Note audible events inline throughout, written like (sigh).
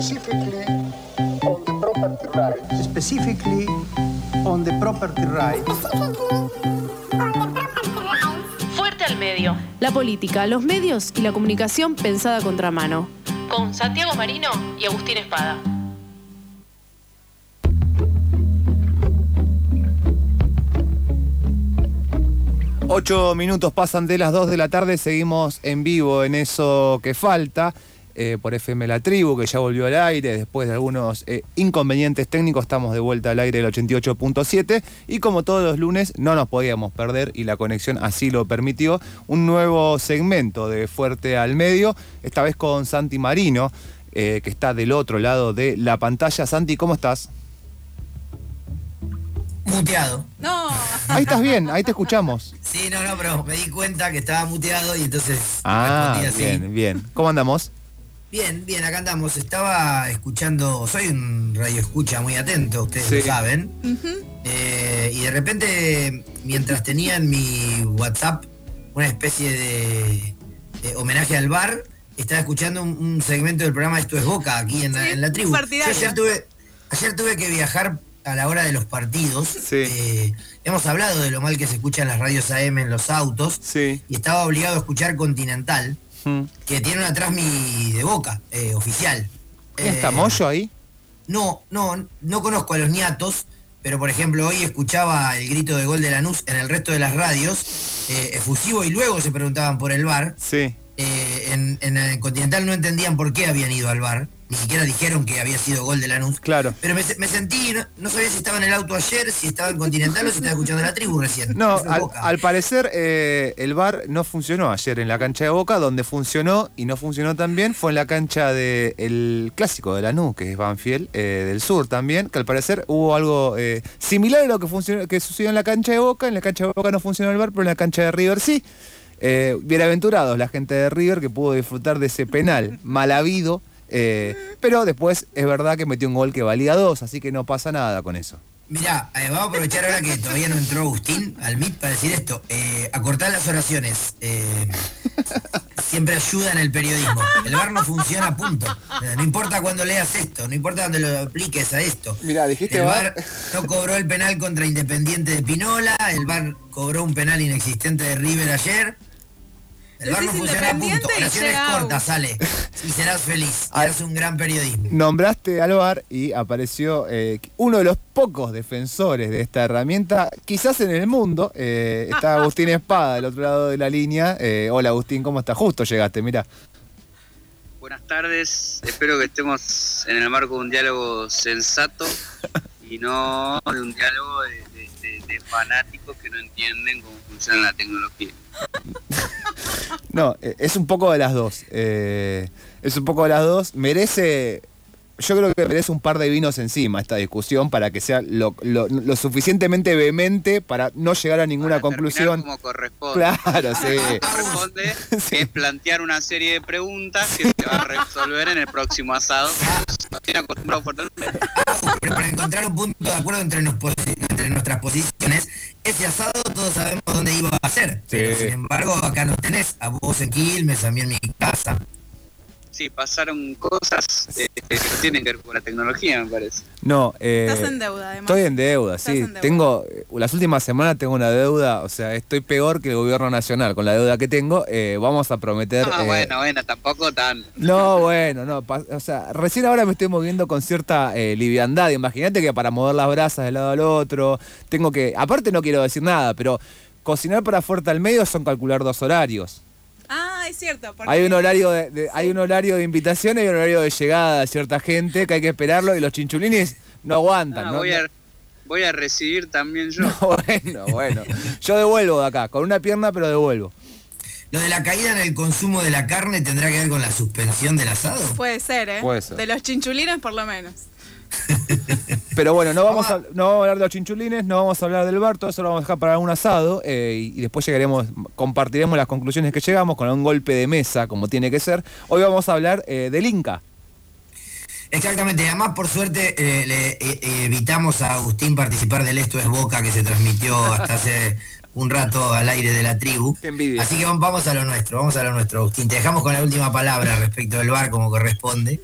specifically on the property rights. specifically on the property rights. Fuerte al medio. La política, los medios y la comunicación pensada a contramano. Con Santiago Marino y Agustín Espada. Ocho minutos pasan de las dos de la tarde, seguimos en vivo en eso que falta. Eh, por FM La Tribu, que ya volvió al aire después de algunos eh, inconvenientes técnicos. Estamos de vuelta al aire del 88.7 y como todos los lunes no nos podíamos perder y la conexión así lo permitió. Un nuevo segmento de Fuerte al Medio, esta vez con Santi Marino, eh, que está del otro lado de la pantalla. Santi, ¿cómo estás? Muteado. No. Ahí estás bien, ahí te escuchamos. Sí, no, no, pero me di cuenta que estaba muteado y entonces Ah, así. bien, bien. ¿Cómo andamos? Bien, bien, acá andamos. Estaba escuchando, soy un radio escucha muy atento, ustedes Sí. lo saben. Eh, y de repente, mientras tenía en mi WhatsApp una especie de, de homenaje al bar, estaba escuchando un, un segmento del programa Esto es Boca aquí en la, Sí, en la tribu. Yo ayer tuve, ayer tuve que viajar a la hora de los partidos. Sí. Eh, hemos hablado de lo mal que se escuchan las radios AM en los autos. Sí. Y estaba obligado a escuchar Continental Mm. que tiene una transmi de boca, eh, oficial. ¿Quién Eh, está Moyo ahí? No, no, no conozco a los niatos, pero por ejemplo hoy escuchaba el grito de gol de Lanús en el resto de las radios, eh, efusivo, y luego se preguntaban por el bar. Sí. En, en el Continental no entendían por qué habían ido al bar, ni siquiera dijeron que había sido gol de Lanús. Claro. Pero me, me sentí, no, no sabía si estaba en el auto ayer, si estaba en Continental o si estaba escuchando la tribu recién. No, al, parecer eh, el bar no funcionó ayer en la cancha de Boca, donde funcionó y no funcionó también fue en la cancha del clásico de Lanús, que es Banfield, eh, del sur también, que al parecer hubo algo eh, similar a lo que, funcionó, que sucedió en la cancha de Boca, en la cancha de Boca no funcionó el bar, pero en la cancha de River sí. Bienaventurados la gente de River que pudo disfrutar de ese penal mal habido, eh, pero después es verdad que metió un gol que valía dos, así que no pasa nada con eso. Mirá, eh, vamos a aprovechar ahora que todavía no entró Agustín al MIT para decir esto. Eh, acortar las oraciones. eh, siempre ayuda en el periodismo. El bar no funciona, punto. No importa cuando leas esto, no importa cuando lo apliques a esto. Mirá, dijiste el VAR. bar no cobró el penal contra Independiente de Pinola, el bar cobró un penal inexistente de River ayer. El bar no Decís funciona, punto. Oraciones cortas, sale. Y serás feliz. Ah. Harás un gran periodismo. Nombraste al VAR y apareció eh, uno de los pocos defensores de esta herramienta, quizás en el mundo. eh, está Agustín Espada del otro lado de la línea. Eh, hola Agustín, ¿cómo estás? Justo llegaste, mira. Buenas tardes, espero que estemos en el marco de un diálogo sensato y no de un diálogo de, de- de- de fanáticos que no entienden cómo funciona la tecnología. (laughs) No, eh, es un poco de las dos. eh, es un poco de las dos. Merece. Yo creo que merece un par de vinos encima esta discusión para que sea lo, lo- lo suficientemente vehemente para no llegar a ninguna Para conclusión. Como corresponde. Claro, sí. Corresponde (laughs) Sí. es plantear una serie de preguntas que se va a resolver en el próximo asado. Pero para encontrar un punto de acuerdo entre, nos posi- entre nuestras posiciones, ese asado todos sabemos dónde iba a ser. Pero sin embargo, acá nos tenés, a vos en Quilmes, a mí en mi casa. Sí, pasaron cosas eh, que tienen que ver con la tecnología, me parece. No, eh, Estás en deuda, además. Estoy en deuda, Estás sí. en deuda. Tengo, eh, las últimas semanas tengo una deuda, o sea, estoy peor que el gobierno nacional con la deuda que tengo. eh, vamos a prometer. Ah, eh, bueno, bueno, tampoco tan. No, bueno, no. pa- O sea, recién ahora me estoy moviendo con cierta eh, liviandad. Imagínate que para mover las brasas de lado al otro, tengo que. Aparte, no quiero decir nada, pero cocinar para fuerte al medio son calcular dos horarios. Ah, es cierto. porque- Hay un horario de, de- hay un horario de invitación y un horario de llegada de cierta gente que hay que esperarlo y los chinchulines no aguantan. Ah, ¿no? voy, a, voy a recibir también yo. (laughs) No, bueno, bueno. Yo devuelvo de acá, con una pierna, pero devuelvo. Lo de la caída en el consumo de la carne tendrá que ver con la suspensión del asado. Puede ser, ¿eh? Puede ser. De los chinchulines, por lo menos. (laughs) Pero bueno, no vamos, a, no vamos a hablar de los chinchulines, no vamos a hablar del bar, todo eso lo vamos a dejar para un asado eh, y, y después llegaremos, compartiremos las conclusiones que llegamos con un golpe de mesa, como tiene que ser. Hoy vamos a hablar eh, del Inca. Exactamente, además por suerte eh, le evitamos a Agustín participar del Esto es Boca que se transmitió hasta hace un rato al aire de la tribu. Qué envidia. Así que vamos- vamos a lo nuestro, vamos a lo nuestro, Agustín. Te dejamos con la última palabra respecto del bar como corresponde.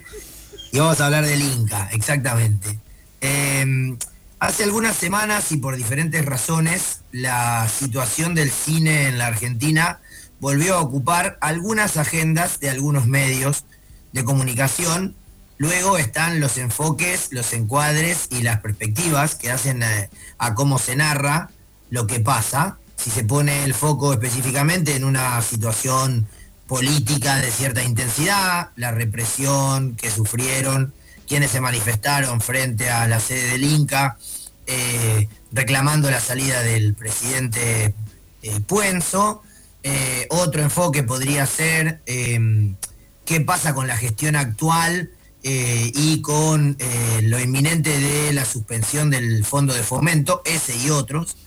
Y vamos a hablar del Inca, exactamente. Em, hace algunas semanas y por diferentes razones, la situación del cine en la Argentina volvió a ocupar algunas agendas de algunos medios de comunicación. Luego están los enfoques, los encuadres y las perspectivas que hacen a, a cómo se narra lo que pasa. Si se pone el foco específicamente en una situación política de cierta intensidad, la represión que sufrieron quienes se manifestaron frente a la sede del Inca, eh, reclamando la salida del presidente eh, Puenzo. Eh, otro enfoque podría ser em, qué pasa con la gestión actual y con lo inminente de la suspensión del fondo de fomento, ese y otros.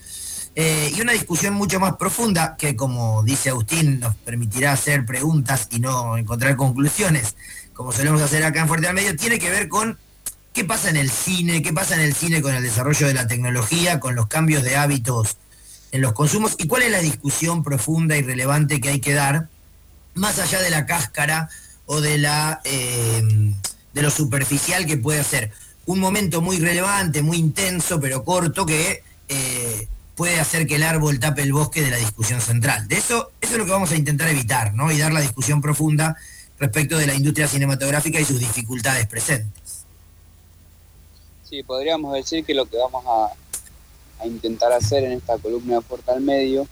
Y una discusión mucho más profunda que, como dice Agustín, nos permitirá hacer preguntas y no encontrar conclusiones, como solemos hacer acá en Fuerte al Medio, tiene que ver con ¿Qué pasa en el cine? ¿Qué pasa en el cine con el desarrollo de la tecnología, con los cambios de hábitos en los consumos? ¿Y cuál es la discusión profunda y relevante que hay que dar, más allá de la cáscara o de, la, eh, de lo superficial que puede ser? Un momento muy relevante, muy intenso, pero corto, que eh, puede hacer que el árbol tape el bosque de la discusión central. De eso, eso es lo que vamos a intentar evitar, ¿no? Y dar la discusión profunda respecto de la industria cinematográfica y sus dificultades presentes. Sí, podríamos decir que lo que vamos a, intentar hacer en esta columna de Fuerte al Medio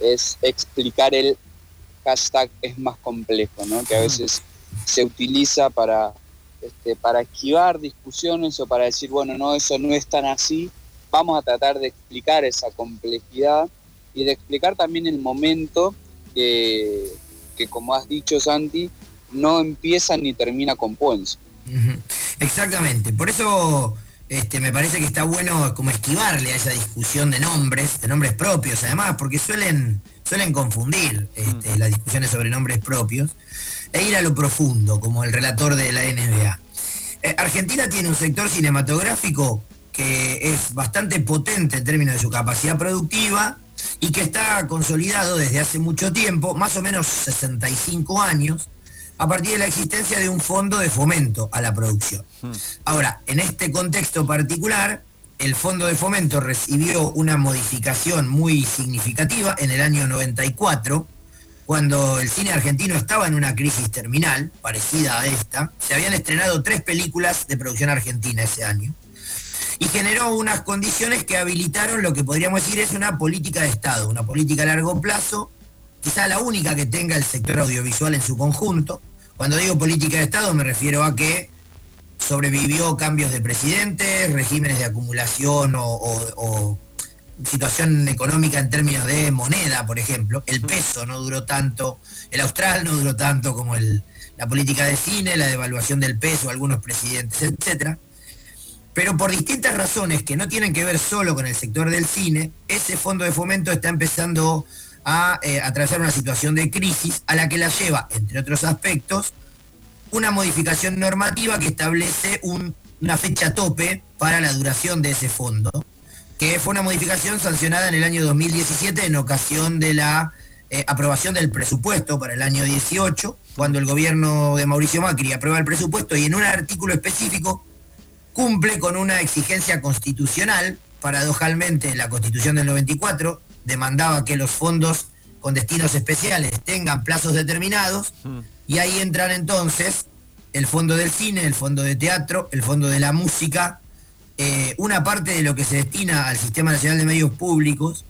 es explicar el hashtag es más complejo, ¿no? que a veces se utiliza para, este, para esquivar discusiones o para decir, bueno, no, eso no es tan así. Vamos a tratar de explicar esa complejidad y de explicar también el momento que, que como has dicho Santi, no empieza ni termina con Puenzo. Exactamente, por eso este, me parece que está bueno como esquivarle a esa discusión de nombres, de nombres propios además, porque suelen, suelen confundir este, las discusiones sobre nombres propios e ir a lo profundo, como el relator de la NBA. Eh, Argentina tiene un sector cinematográfico que es bastante potente en términos de su capacidad productiva y que está consolidado desde hace mucho tiempo, más o menos 65 años, a partir de la existencia de un fondo de fomento a la producción. Hmm. Ahora, en este contexto particular, el fondo de fomento recibió una modificación muy significativa en el año 94, cuando el cine argentino estaba en una crisis terminal, parecida a esta. Se habían estrenado tres películas de producción argentina ese año y generó unas condiciones que habilitaron lo que podríamos decir es una política de Estado, una política a largo plazo, quizá la única que tenga el sector audiovisual en su conjunto, cuando digo política de Estado me refiero a que sobrevivió cambios de presidentes, regímenes de acumulación o, situación económica en términos de moneda, por ejemplo. El peso no duró tanto, el austral no duró tanto como la política de cine, la devaluación del peso, algunos presidentes, etc. Pero por distintas razones que no tienen que ver solo con el sector del cine, ese fondo de fomento está empezando a eh, atravesar una situación de crisis a la que la lleva, entre otros aspectos, una modificación normativa que establece una fecha tope para la duración de ese fondo, que fue una modificación sancionada en el año 2017 en ocasión de la eh, aprobación del presupuesto para el año 18, cuando el gobierno de Mauricio Macri aprueba el presupuesto y en un artículo específico cumple con una exigencia constitucional, paradojalmente la constitución del 94 demandaba que los fondos con destinos especiales tengan plazos determinados hmm. y ahí entran entonces el fondo del cine, el fondo de teatro, el fondo de la música, eh, una parte de lo que se destina al Sistema Nacional de Medios Públicos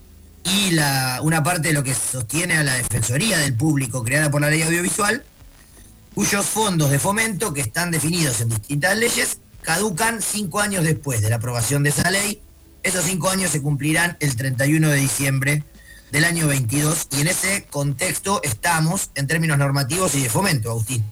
y la, una parte de lo que sostiene a la Defensoría del Público creada por la ley audiovisual, cuyos fondos de fomento que están definidos en distintas leyes caducan cinco años después de la aprobación de esa ley esos cinco años se cumplirán el 31 de diciembre del año 22 y en ese contexto estamos en términos normativos y de fomento, Agustín.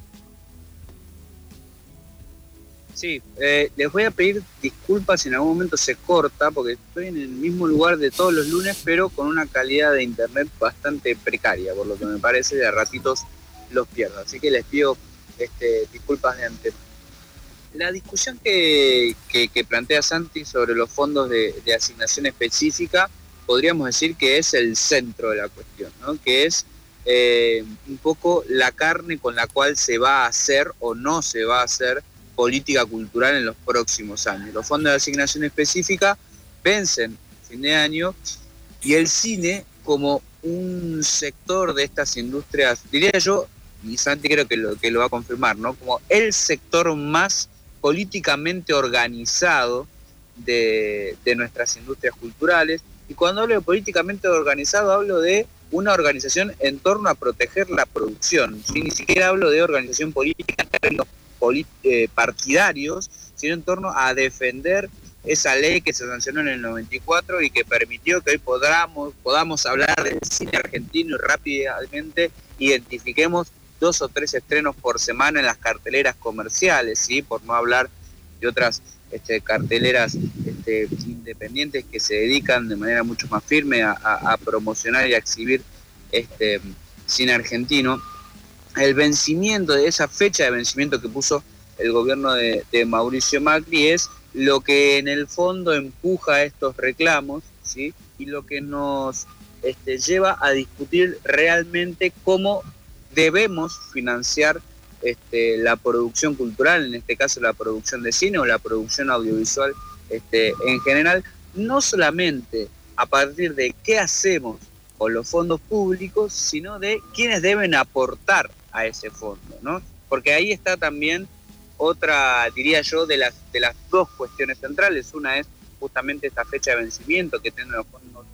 Sí, eh, les voy a pedir disculpas si en algún momento se corta, porque estoy en el mismo lugar de todos los lunes, pero con una calidad de internet bastante precaria, por lo que me parece, de a ratitos los pierdo. Así que les pido este, disculpas de antemano la discusión que, plantea Santi sobre los fondos de, asignación específica, podríamos decir que es el centro de la cuestión, que es eh, un poco la carne con la cual se va a hacer o no se va a hacer política cultural en los próximos años. Los fondos de asignación específica vencen fin de año y el cine como un sector de estas industrias, diría yo, y Santi creo que lo, que lo va a confirmar, ¿no? Como el sector más políticamente organizado de, de nuestras industrias culturales. Y cuando hablo de políticamente organizado, hablo de una organización en torno a proteger la producción. Ni siquiera hablo de organización política en términos eh, partidarios, sino en torno a defender esa ley que se sancionó en el 94 y que permitió que hoy podamos, podamos hablar del cine argentino y rápidamente identifiquemos dos o tres estrenos por semana en las carteleras comerciales, ¿sí? por no hablar de otras este, carteleras este, independientes que se dedican de manera mucho más firme a, promocionar y a exhibir este, cine argentino. El vencimiento de esa fecha de vencimiento que puso el gobierno de, Mauricio Macri es lo que en el fondo empuja estos reclamos ¿sí? y lo que nos lleva a discutir realmente cómo debemos financiar este, la producción cultural, en este caso la producción de cine o la producción audiovisual este, en general, no solamente a partir de qué hacemos con los fondos públicos, sino de quiénes deben aportar a ese fondo, ¿no? Porque ahí está también otra, diría yo, de las, de las dos cuestiones centrales. Una es justamente esta fecha de vencimiento que tienen los fondos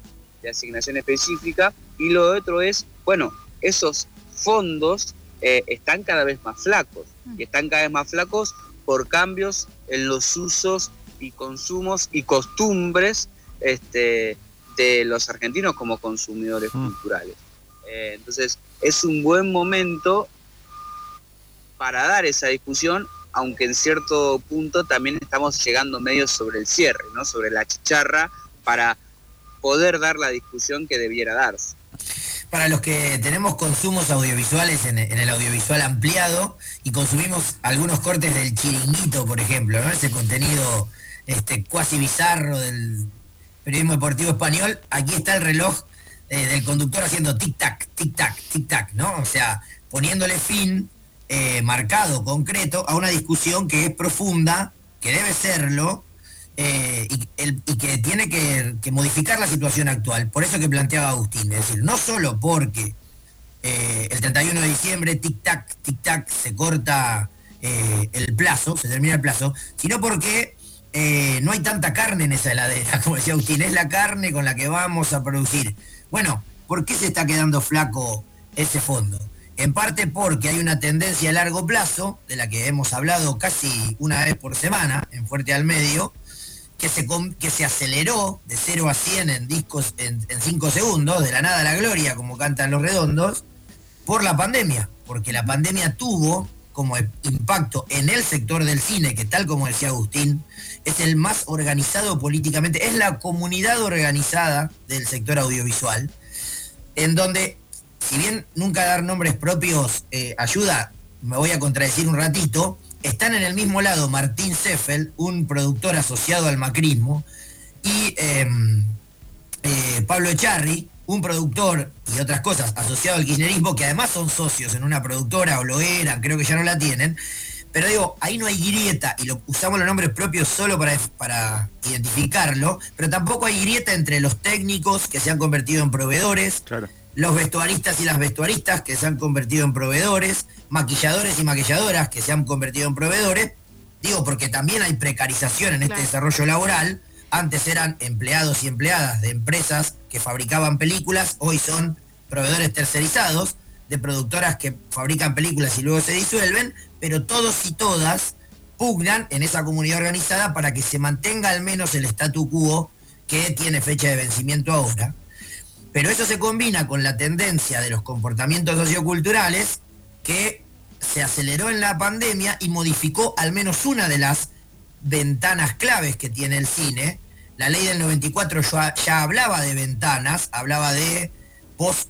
de asignación específica y lo otro es, bueno, esos fondos eh, están cada vez más flacos y están cada vez más flacos por cambios en los usos y consumos y costumbres este, de los argentinos como consumidores mm. culturales. Eh, entonces, es un buen momento para dar esa discusión, aunque en cierto punto también estamos llegando medio sobre el cierre, ¿no? sobre la chicharra, para poder dar la discusión que debiera darse para los que tenemos consumos audiovisuales en, el audiovisual ampliado y consumimos algunos cortes del chiringuito, por ejemplo, ¿no? ese contenido este, cuasi bizarro del periodismo deportivo español, aquí está el reloj eh, del conductor haciendo tic-tac, tic-tac, tic-tac, ¿no? O sea, poniéndole fin eh, marcado, concreto, a una discusión que es profunda, que debe serlo, eh, y, que tiene que, modificar la situación actual. Por eso que planteaba Agustín, es decir, no solo porque eh, el 31 de diciembre, tic-tac, tic-tac, se corta eh, el plazo, se termina el plazo, sino porque no hay tanta carne en esa heladera, (laughs) como decía Agustín, es la carne con la que vamos a producir. Bueno, ¿por qué se está quedando flaco ese fondo? En parte porque hay una tendencia a largo plazo, de la que hemos hablado casi una vez por semana, en Fuerte al Medio, que se, que se aceleró de 0 a 100 en discos en 5 segundos, de la nada a la gloria, como cantan los redondos, por la pandemia, porque la pandemia tuvo como impacto en el sector del cine, que tal como decía Agustín, es el más organizado políticamente, es la comunidad organizada del sector audiovisual, en donde, si bien nunca dar nombres propios eh, ayuda, me voy a contradecir un ratito, están en el mismo lado Martín Seffel, un productor asociado al macrismo, y em, eh, Pablo Echarri, un productor y otras cosas asociado al kirchnerismo, que además son socios en una productora o lo eran, creo que ya no la tienen. Pero digo, ahí no hay grieta, y usamos los nombres propios solo para, para identificarlo, pero tampoco hay grieta entre los técnicos que se han convertido en proveedores, los vestuaristas y las vestuaristas que se han convertido en proveedores, maquilladores y maquilladoras que se han convertido en proveedores, digo porque también hay precarización en este desarrollo laboral, antes eran empleados y empleadas de empresas que fabricaban películas, hoy son proveedores tercerizados de productoras que fabrican películas y luego se disuelven, pero todos y todas pugnan en esa comunidad organizada para que se mantenga al menos el statu quo que tiene fecha de vencimiento ahora. Pero eso se combina con la tendencia de los comportamientos socioculturales que se aceleró en la pandemia y modificó al menos una de las ventanas claves que tiene el cine. La ley del 94 ya, hablaba de ventanas, hablaba de vos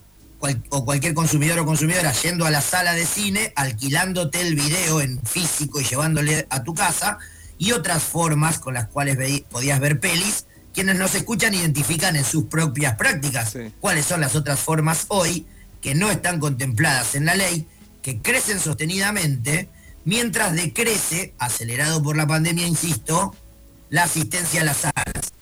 o cualquier consumidor o consumidora yendo a la sala de cine, alquilándote el video en físico y llevándole a tu casa, y otras formas con las cuales podías ver pelis. Quienes nos escuchan identifican en sus propias prácticas cuáles son las otras formas hoy que no están contempladas en la ley que crecen sostenidamente, mientras decrece, acelerado por la pandemia, insisto, la asistencia a las salas.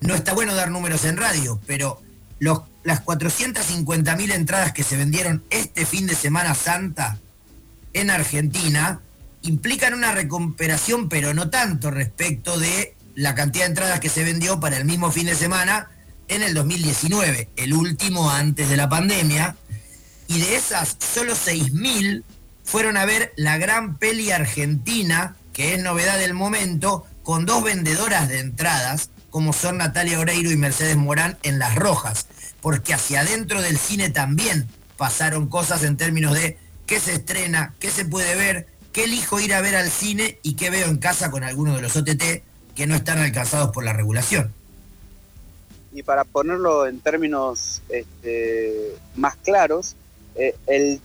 No está bueno dar números en radio, pero los, las 450.000 entradas que se vendieron este fin de Semana Santa en Argentina implican una recuperación, pero no tanto respecto de la cantidad de entradas que se vendió para el mismo fin de semana en el 2019, el último antes de la pandemia, y de esas solo 6.000 fueron a ver la gran peli argentina, que es novedad del momento, con dos vendedoras de entradas, como son Natalia Oreiro y Mercedes Morán en Las Rojas, porque hacia adentro del cine también pasaron cosas en términos de qué se estrena, qué se puede ver, qué elijo ir a ver al cine y qué veo en casa con algunos de los OTT que no están alcanzados por la regulación. Y para ponerlo en términos este, más claros, eh, el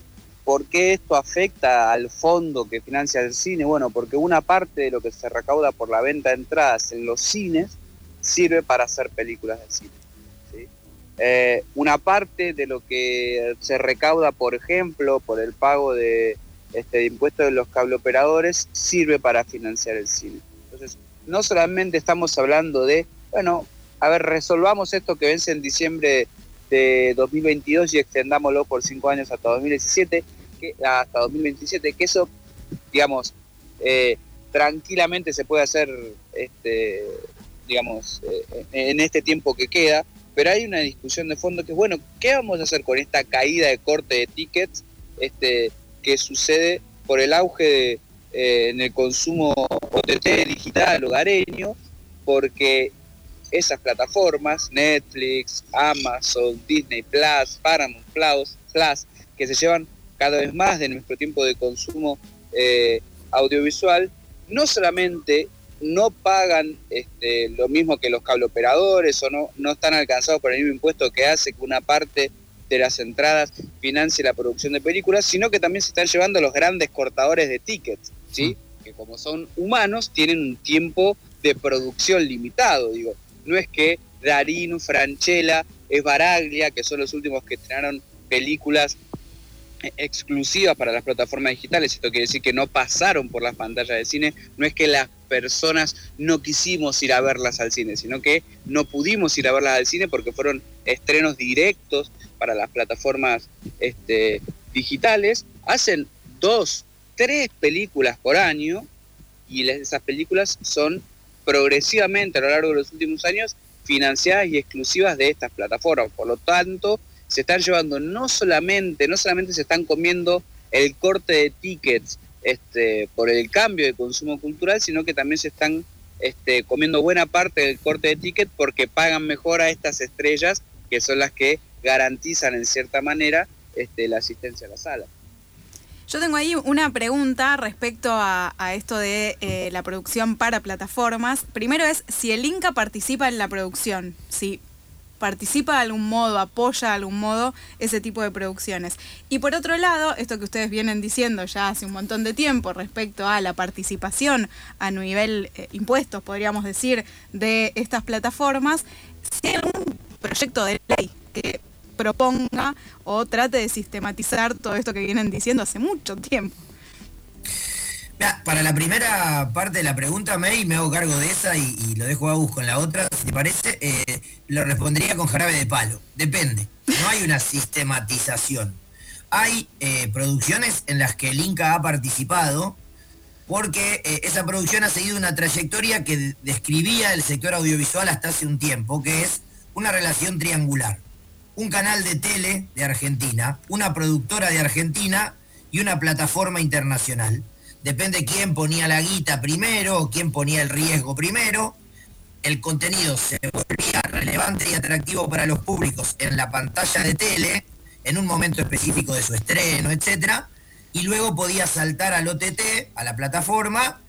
por qué esto afecta al fondo que financia el cine, bueno, porque una parte de lo que se recauda por la venta de entradas en los cines sirve para hacer películas de cine. Eh, una parte de lo que se recauda, por ejemplo, por el pago de, este, de impuestos de los cableoperadores, sirve para financiar el cine. No solamente estamos hablando de, bueno, a ver, resolvamos esto que vence en diciembre de 2022 y extendámoslo por cinco años hasta 2017, que, hasta 2027, que eso, digamos, eh, tranquilamente se puede hacer, este, digamos, eh, en este tiempo que queda, pero hay una discusión de fondo que es, bueno, ¿qué vamos a hacer con esta caída de corte de tickets este, que sucede por el auge eh, en el consumo OTT digital hogareño? Porque esas plataformas, Netflix, Amazon, Disney Plus, Paramount Plus, Plus que se llevan cada vez más de nuestro tiempo de consumo eh, audiovisual, no solamente no pagan este, lo mismo que los cableoperadores o no, no están alcanzados por el mismo impuesto que hace que una parte de las entradas financie la producción de películas, sino que también se están llevando los grandes cortadores de tickets, que como son humanos tienen un tiempo de producción limitado, digo, no es que Darín, Franchella, Baraglia, que son los últimos que estrenaron películas exclusivas para las plataformas digitales, esto quiere decir que no pasaron por las pantallas de cine, no es que las personas no quisimos ir a verlas al cine, sino que no pudimos ir a verlas al cine porque fueron estrenos directos para las plataformas este, digitales, hacen dos, tres películas por año y esas películas son progresivamente a lo largo de los últimos años financiadas y exclusivas de estas plataformas. Por lo tanto, se están llevando no solamente, no solamente se están comiendo el corte de tickets este, por el cambio de consumo cultural, sino que también se están este, comiendo buena parte del corte de ticket porque pagan mejor a estas estrellas que son las que garantizan en cierta manera este, la asistencia a la sala. Yo tengo ahí una pregunta respecto a, esto de eh, la producción para plataformas. Primero es si el Inca participa en la producción, si participa de algún modo, apoya de algún modo ese tipo de producciones. Y por otro lado, esto que ustedes vienen diciendo ya hace un montón de tiempo respecto a la participación a nivel eh, impuestos, podríamos decir, de estas plataformas, si hay algún proyecto de ley que proponga o trate de sistematizar todo esto que vienen diciendo hace mucho tiempo para la primera parte de la pregunta, May, me hago cargo de esa y, lo dejo a Agus con la otra. Si te parece, eh, lo respondería con jarabe de palo. Depende. No hay una sistematización. Hay eh, producciones en las que el Inca ha participado porque eh, esa producción ha seguido una trayectoria que describía el sector audiovisual hasta hace un tiempo, que es una relación triangular. Un canal de tele de Argentina, una productora de Argentina y una plataforma internacional depende quién ponía la guita primero quién ponía el riesgo primero, el contenido se volvía relevante y atractivo para los públicos en la pantalla de tele, en un momento específico de su estreno, etc. Y luego podía saltar al OTT, a la plataforma,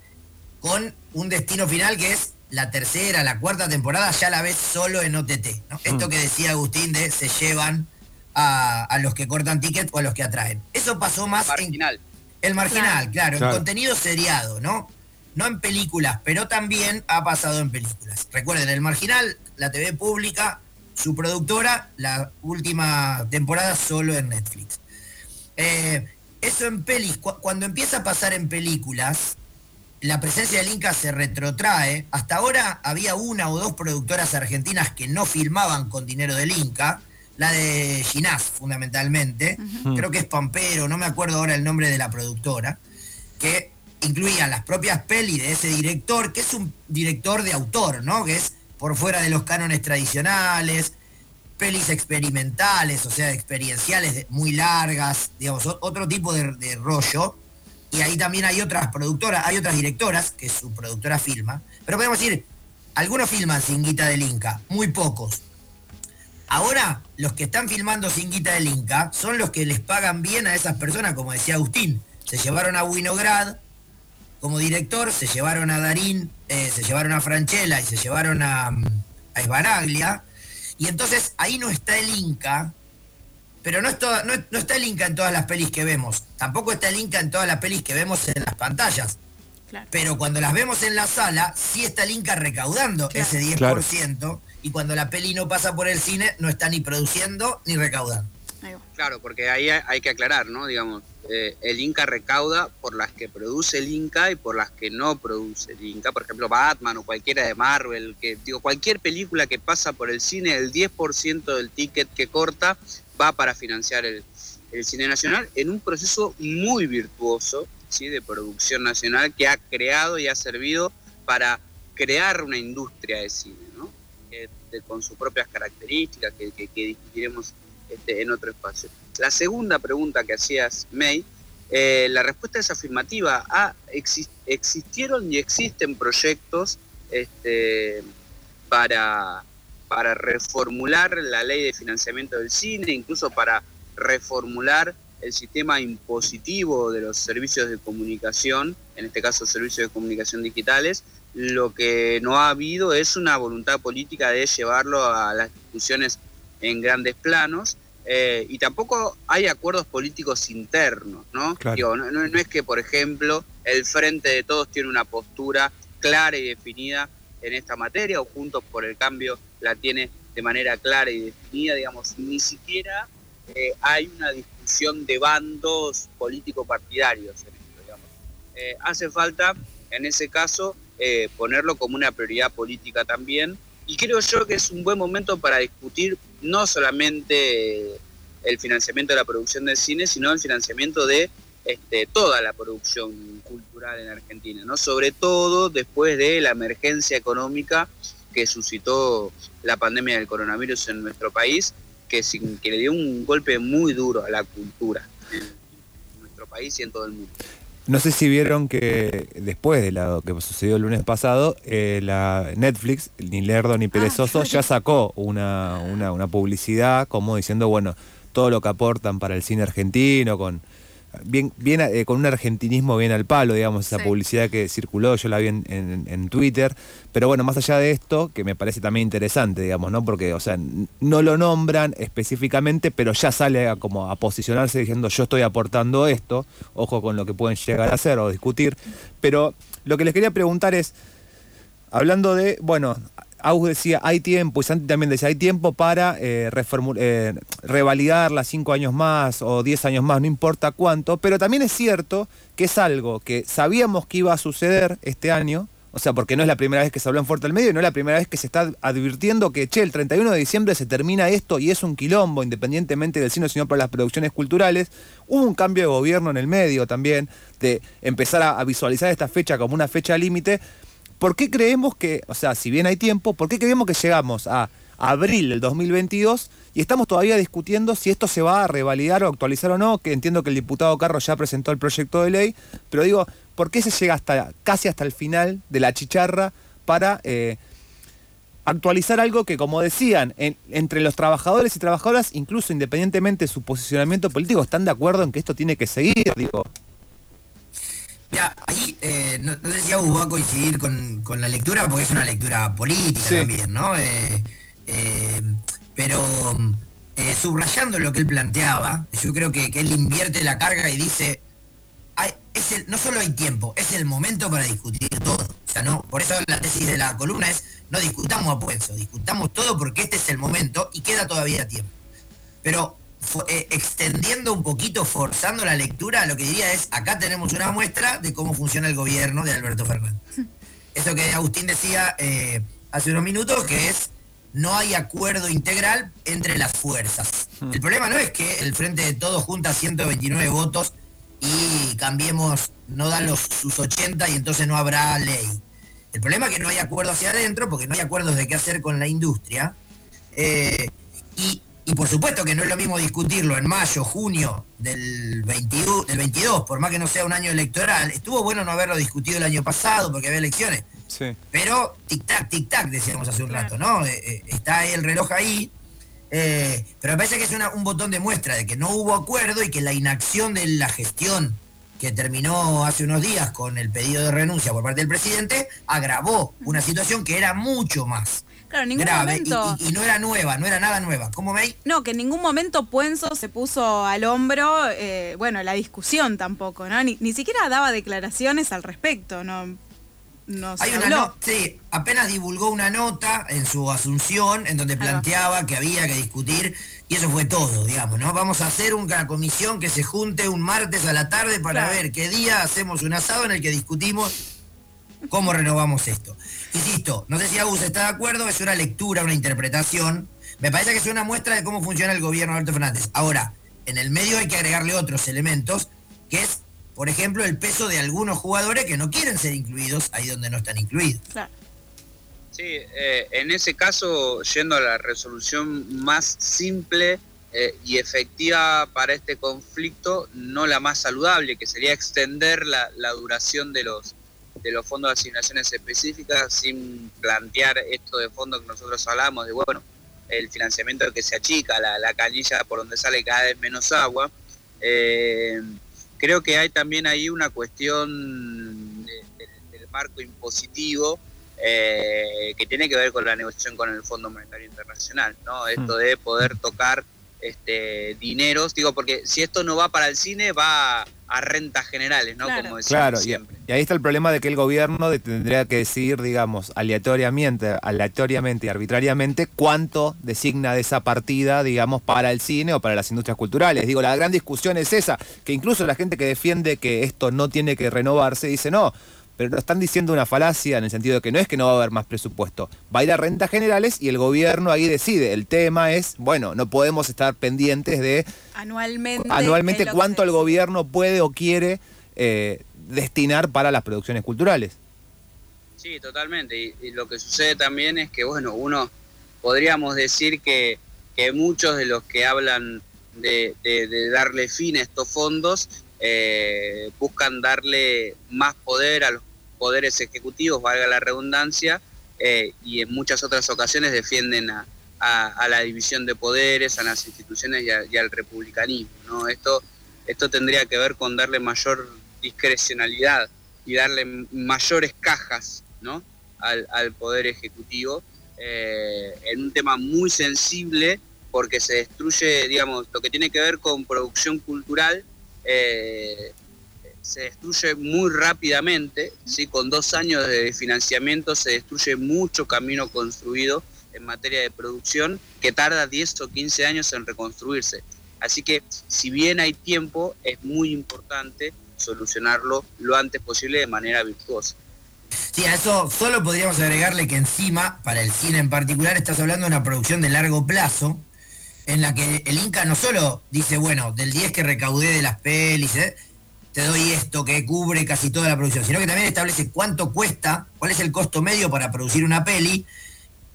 con un destino final que es la tercera, la cuarta temporada, ya la ves solo en OTT. Esto mm. que decía Agustín de se llevan a, los que cortan tickets o a los que atraen. Eso pasó más Marginal. El marginal, claro, el contenido seriado, ¿no? No en películas, pero también ha pasado en películas. Recuerden, el marginal, la TV pública, su productora, la última temporada solo en Netflix. Eh, eso en pelis, cuando empieza a pasar en películas, la presencia del Inca se retrotrae. Hasta ahora había una o dos productoras argentinas que no filmaban con dinero del Inca. La de Ginás, fundamentalmente. Creo que es Pampero, no me acuerdo ahora el nombre de la productora. Que incluía las propias pelis de ese director, que es un director de autor, ¿no? Que es por fuera de los cánones tradicionales, pelis experimentales, o sea, experienciales muy largas, digamos, otro tipo de rollo y ahí también hay otras productoras, hay otras directoras que su productora filma, pero podemos decir, algunos filman sin guita del Inca, muy pocos. Ahora, los que están filmando sin guita del Inca son los que les pagan bien a esas personas, como decía Agustín. Se llevaron a Winograd como director, se llevaron a Darín, eh, se llevaron a Franchella y se llevaron a, a Esbaraglia. Y entonces ahí no está el Inca pero no, no, está el Inca en todas las pelis que vemos. Tampoco está el Inca en todas las pelis que vemos en las pantallas. Pero cuando las vemos en la sala, sí está el Inca recaudando ese 10%. Y cuando la peli no pasa por el cine, no está ni produciendo ni recaudando. Claro, porque ahí hay que aclarar, ¿no? Digamos, eh, el Inca recauda por las que produce el Inca y por las que no produce el Inca. Por ejemplo, Batman o cualquiera de Marvel, que digo, cualquier película que pasa por el cine, el 10% del ticket que corta va para financiar el, cine nacional en un proceso muy virtuoso ¿sí? de producción nacional que ha creado y ha servido para crear una industria de cine, ¿no? con sus propias características que, discutiremos este, en otro espacio. La segunda pregunta que hacías, May, eh, la respuesta es afirmativa. Ah, existieron y existen proyectos este, para para reformular la ley de financiamiento del cine, incluso para reformular el sistema impositivo de los servicios de comunicación, en este caso servicios de comunicación digitales, lo que no ha habido es una voluntad política de llevarlo a las discusiones en grandes planos. Eh, y tampoco hay acuerdos políticos internos, ¿no? no, no es que, por ejemplo, el Frente de Todos tiene una postura clara y definida en esta materia o Juntos por el Cambio la tiene de manera clara y definida, digamos, ni siquiera eh, hay una discusión de bandos político-partidarios en esto, digamos. Eh, hace falta, en ese caso, eh, ponerlo como una prioridad política también, y creo yo que es un buen momento para discutir no solamente el financiamiento de la producción del cine, sino el financiamiento de este, toda la producción cultural en Argentina, ¿no? Sobre todo después de la emergencia económica que suscitó la pandemia del coronavirus en nuestro país, que, que le dio un golpe muy duro a la cultura en, nuestro país y en todo el mundo. No sé si vieron que después de lo que sucedió el lunes pasado, eh, la Netflix, ni lerdo ni ah, perezoso, ya sacó una, una, una publicidad como diciendo, bueno, todo lo que aportan para el cine argentino, con bien, bien eh, con un argentinismo bien al palo, digamos, esa publicidad que circuló, yo la vi en, Twitter. Pero bueno, más allá de esto, que me parece también interesante, digamos, ¿no? Porque, o sea, no lo nombran específicamente, pero ya sale a, como a posicionarse diciendo yo estoy aportando esto, ojo con lo que pueden llegar a hacer o discutir. Pero lo que les quería preguntar es, hablando de, bueno, Aus decía, hay tiempo, y Santi también decía, hay tiempo para eh, eh, revalidarla cinco años más o diez años más, no importa cuánto, pero también es cierto que es algo que sabíamos que iba a suceder este año, o sea, porque no es la primera vez que se habló en Fuerte al Medio y no es la primera vez que se está advirtiendo que, che, el 31 de diciembre se termina esto y es un quilombo, independientemente del cine, sino por las producciones culturales. Hubo un cambio de gobierno en el medio también, de empezar a visualizar esta fecha como una fecha límite, ¿Por qué creemos que, o sea, si bien hay tiempo, ¿por qué creemos que llegamos a abril del 2022 y estamos todavía discutiendo si esto se va a revalidar o actualizar o no? Que entiendo que el diputado Carro ya presentó el proyecto de ley, pero digo, ¿por qué se llega hasta casi hasta el final de la chicharra para eh, actualizar algo que, como decían, entre los trabajadores y trabajadoras, incluso independientemente de su posicionamiento político, están de acuerdo en que esto tiene que seguir? Digo, ya, ahí eh, no, sé si va a coincidir con, la lectura, porque es una lectura política también, ¿no? Eh, eh, pero subrayando lo que él planteaba, yo creo que, él invierte la carga y dice, no solo hay tiempo, es el momento para discutir todo. O sea, no, por eso la tesis de la columna es, no discutamos a Puenzo, discutamos todo porque este es el momento y queda todavía tiempo. Pero eh, extendiendo un poquito, forzando la lectura, lo que diría es, acá tenemos una muestra de cómo funciona el gobierno de Alberto Fernández. (laughs) Eso que Agustín decía eh, hace unos minutos, que es, no hay acuerdo integral entre las fuerzas. Hmm. El problema no es que el Frente de Todos junta 129 votos y cambiemos, no dan los, sus 80 y entonces no habrá ley. El problema es que no hay acuerdo hacia adentro, porque no hay acuerdos de qué hacer con la industria. Eh, y y por supuesto que no es lo mismo discutirlo en mayo, junio del 22, del 22, por más que no sea un año electoral. Estuvo bueno no haberlo discutido el año pasado porque había elecciones. Sí. Pero tic-tac, tic-tac, decíamos hace un rato, ¿no? Eh, eh, está el reloj ahí. Eh, pero me parece que es un botón de muestra de que no hubo acuerdo y que la inacción de la gestión que terminó hace unos días con el pedido de renuncia por parte del presidente agravó una situación que era mucho más Claro, en ningún momento. Y, no era nueva, no era nada nueva. ¿Cómo veis? No, que en ningún momento Puenzo se puso al hombro, eh, bueno, la discusión tampoco, ¿no? Ni, siquiera daba declaraciones al respecto, ¿no? no Hay una sí, apenas divulgó una nota en su asunción en donde planteaba que había que discutir y eso fue todo, digamos, ¿no? Vamos a hacer una comisión que se junte un martes a la tarde para ver qué día hacemos un asado en el que discutimos cómo renovamos esto. Insisto, no sé si Agus está de acuerdo, es una lectura, una interpretación. Me parece que es una muestra de cómo funciona el gobierno de Alberto Fernández. Ahora, en el medio hay que agregarle otros elementos, que es, por ejemplo, el peso de algunos jugadores que no quieren ser incluidos ahí donde no están incluidos. Sí, eh, en ese caso, yendo a la resolución más simple eh, y efectiva para este conflicto, no la más saludable, que sería extender la duración de los, de los fondos de asignaciones específicas sin plantear esto de fondo que nosotros hablamos, de bueno, el financiamiento que se achica, la, la canilla por donde sale cada vez menos agua. Eh, creo que hay también ahí una cuestión del marco impositivo eh, que tiene que ver con la negociación con el Fondo Monetario Internacional, ¿no? Esto mm. de poder tocar este, dineros, digo, porque si esto no va para el cine, va a rentas generales, ¿no? Como claro, siempre. Y, ahí está el problema de que el gobierno tendría que decidir, digamos, aleatoriamente, aleatoriamente y arbitrariamente cuánto designa de esa partida, digamos, para el cine o para las industrias culturales. Digo, la gran discusión es esa, que incluso la gente que defiende que esto no tiene que renovarse dice, no, pero están diciendo una falacia en el sentido de que no es que no va a haber más presupuesto, va a ir a rentas generales y el gobierno ahí decide. El tema es, bueno, no podemos estar pendientes de anualmente, anualmente cuánto el gobierno puede o quiere eh, destinar para las producciones culturales. Sí, totalmente. Y, lo que sucede también es que, bueno, uno podríamos decir que, que muchos de los que hablan de, darle fin a estos fondos eh, buscan darle más poder a los poderes ejecutivos, valga la redundancia, eh, y en muchas otras ocasiones defienden a, la división de poderes, a las instituciones y, al republicanismo. ¿no? Esto, esto tendría que ver con darle mayor discrecionalidad y darle mayores cajas ¿no? al, poder ejecutivo eh, en un tema muy sensible porque se destruye, digamos, lo que tiene que ver con producción cultural. Eh, se destruye muy rápidamente, ¿sí? con dos años de financiamiento se destruye mucho camino construido en materia de producción que tarda 10 o 15 años en reconstruirse. Así que si bien hay tiempo, es muy importante solucionarlo lo antes posible de manera virtuosa. Sí, a eso solo podríamos agregarle que encima, para el cine en particular, estás hablando de una producción de largo plazo, en la que el Inca no solo dice, bueno, del 10 que recaudé de las pelis, ¿eh? Te doy esto que cubre casi toda la producción, sino que también establece cuánto cuesta, cuál es el costo medio para producir una peli,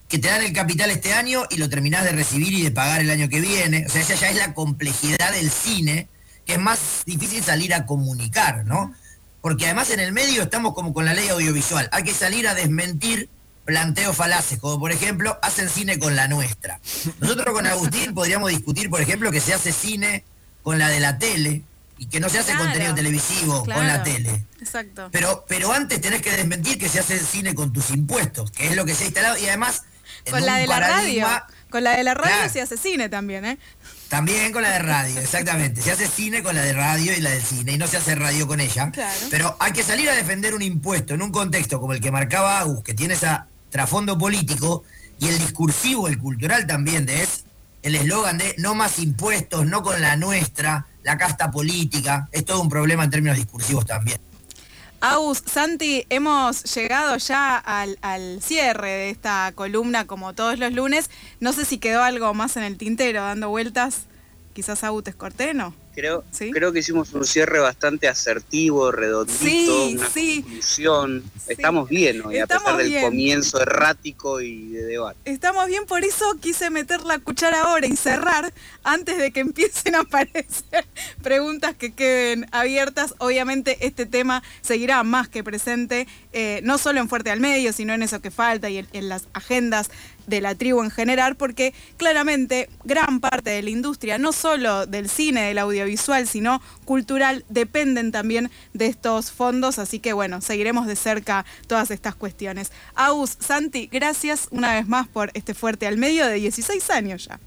que te dan el capital este año y lo terminás de recibir y de pagar el año que viene. O sea, esa ya es la complejidad del cine, que es más difícil salir a comunicar, ¿no? Porque además en el medio estamos como con la ley audiovisual. Hay que salir a desmentir planteos falaces, como por ejemplo, hacen cine con la nuestra. Nosotros con Agustín podríamos discutir, por ejemplo, que se hace cine con la de la tele, y que no se hace contenido televisivo con la tele. Exacto. Pero, pero antes tenés que desmentir que se hace cine con tus impuestos, que es lo que se ha instalado. Y además. Con la de la radio. Con la de la radio se hace cine también, ¿eh? También con la de radio, (laughs) exactamente. Se hace cine con la de radio y la del cine, y no se hace radio con ella. Pero hay que salir a defender un impuesto en un contexto como el que marcaba Agus, que tiene ese trasfondo político, y el discursivo, el cultural también, de es el eslogan de no más impuestos, no con la nuestra, la casta política, es todo un problema en términos discursivos también. Aus, Santi, hemos llegado ya al, al, cierre de esta columna como todos los lunes. No sé si quedó algo más en el tintero dando vueltas. Quizás Agus te corté, ¿no? Creo, creo que hicimos un cierre bastante asertivo, redondito, una conclusión. Estamos bien hoy, a pesar del comienzo errático y de debate. Estamos bien, por eso quise meter la cuchara ahora y cerrar antes de que empiecen a aparecer (laughs) preguntas que queden abiertas. Obviamente este tema seguirá más que presente, eh, no solo en Fuerte al Medio, sino en eso que falta y en las agendas de la tribu en general, porque claramente gran parte de la industria, no solo del cine, del audiovisual, sino cultural, dependen también de estos fondos, así que bueno, seguiremos de cerca todas estas cuestiones. Aus, Santi, gracias una vez más por este fuerte al medio de 16 años ya.